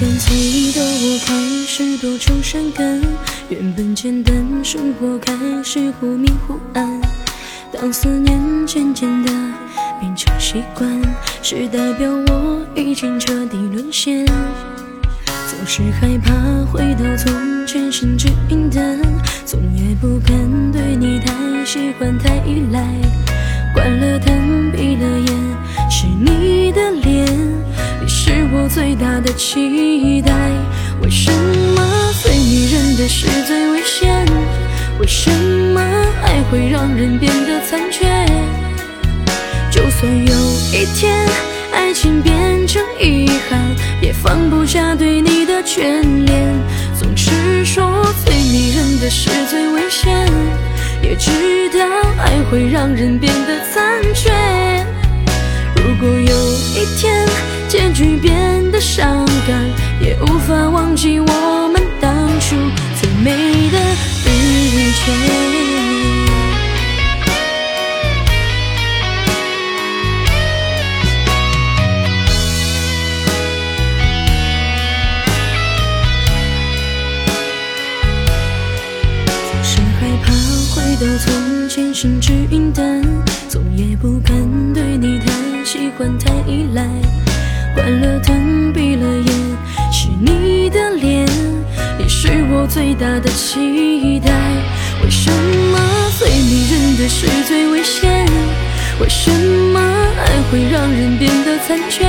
干脆的我开始多愁善感，原本简单生活开始忽明忽暗。当思念渐渐的变成习惯，是代表我已经彻底沦陷。总是害怕回到从前，心只云淡，总也不敢对你太喜欢太依赖。关了灯，最大的期待。为什么最迷人的是最危险？为什么爱会让人变得残缺？就算有一天爱情变成遗憾，也放不下对你的眷恋。总是说最迷人的是最危险，也知道爱会让人变得残缺。如果有一天结局变得伤感，也无法忘记我们当初最美的。总是害怕回到从前，心只云淡，总也不敢对你太喜欢太依赖。关了灯，闭了眼，是你的脸，也是我最大的期待。为什么最迷人的是最危险？为什么爱会让人变得残缺？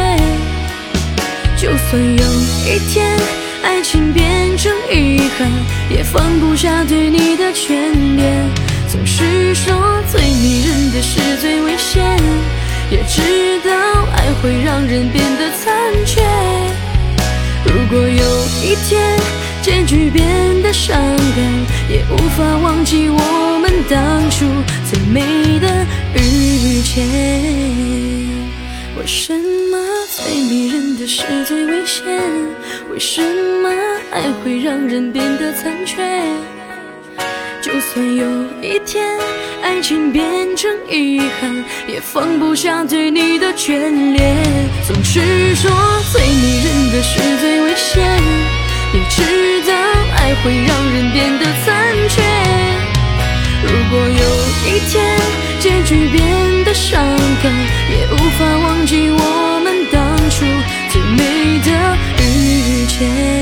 就算有一天爱情变成遗憾，也放不下对你的眷恋。总是说最迷人的是最危险，也知道会让人变得残缺。如果有一天结局变得伤感，也无法忘记我们当初最美的遇见。为什么最迷人的是最危险？为什么爱会让人变得残缺？就算有一天爱情变成遗憾也放不下对你的眷恋总是说最迷人的是最危险也知道爱会让人变得残缺如果有一天结局变得伤感也无法忘记我们当初最美的遇见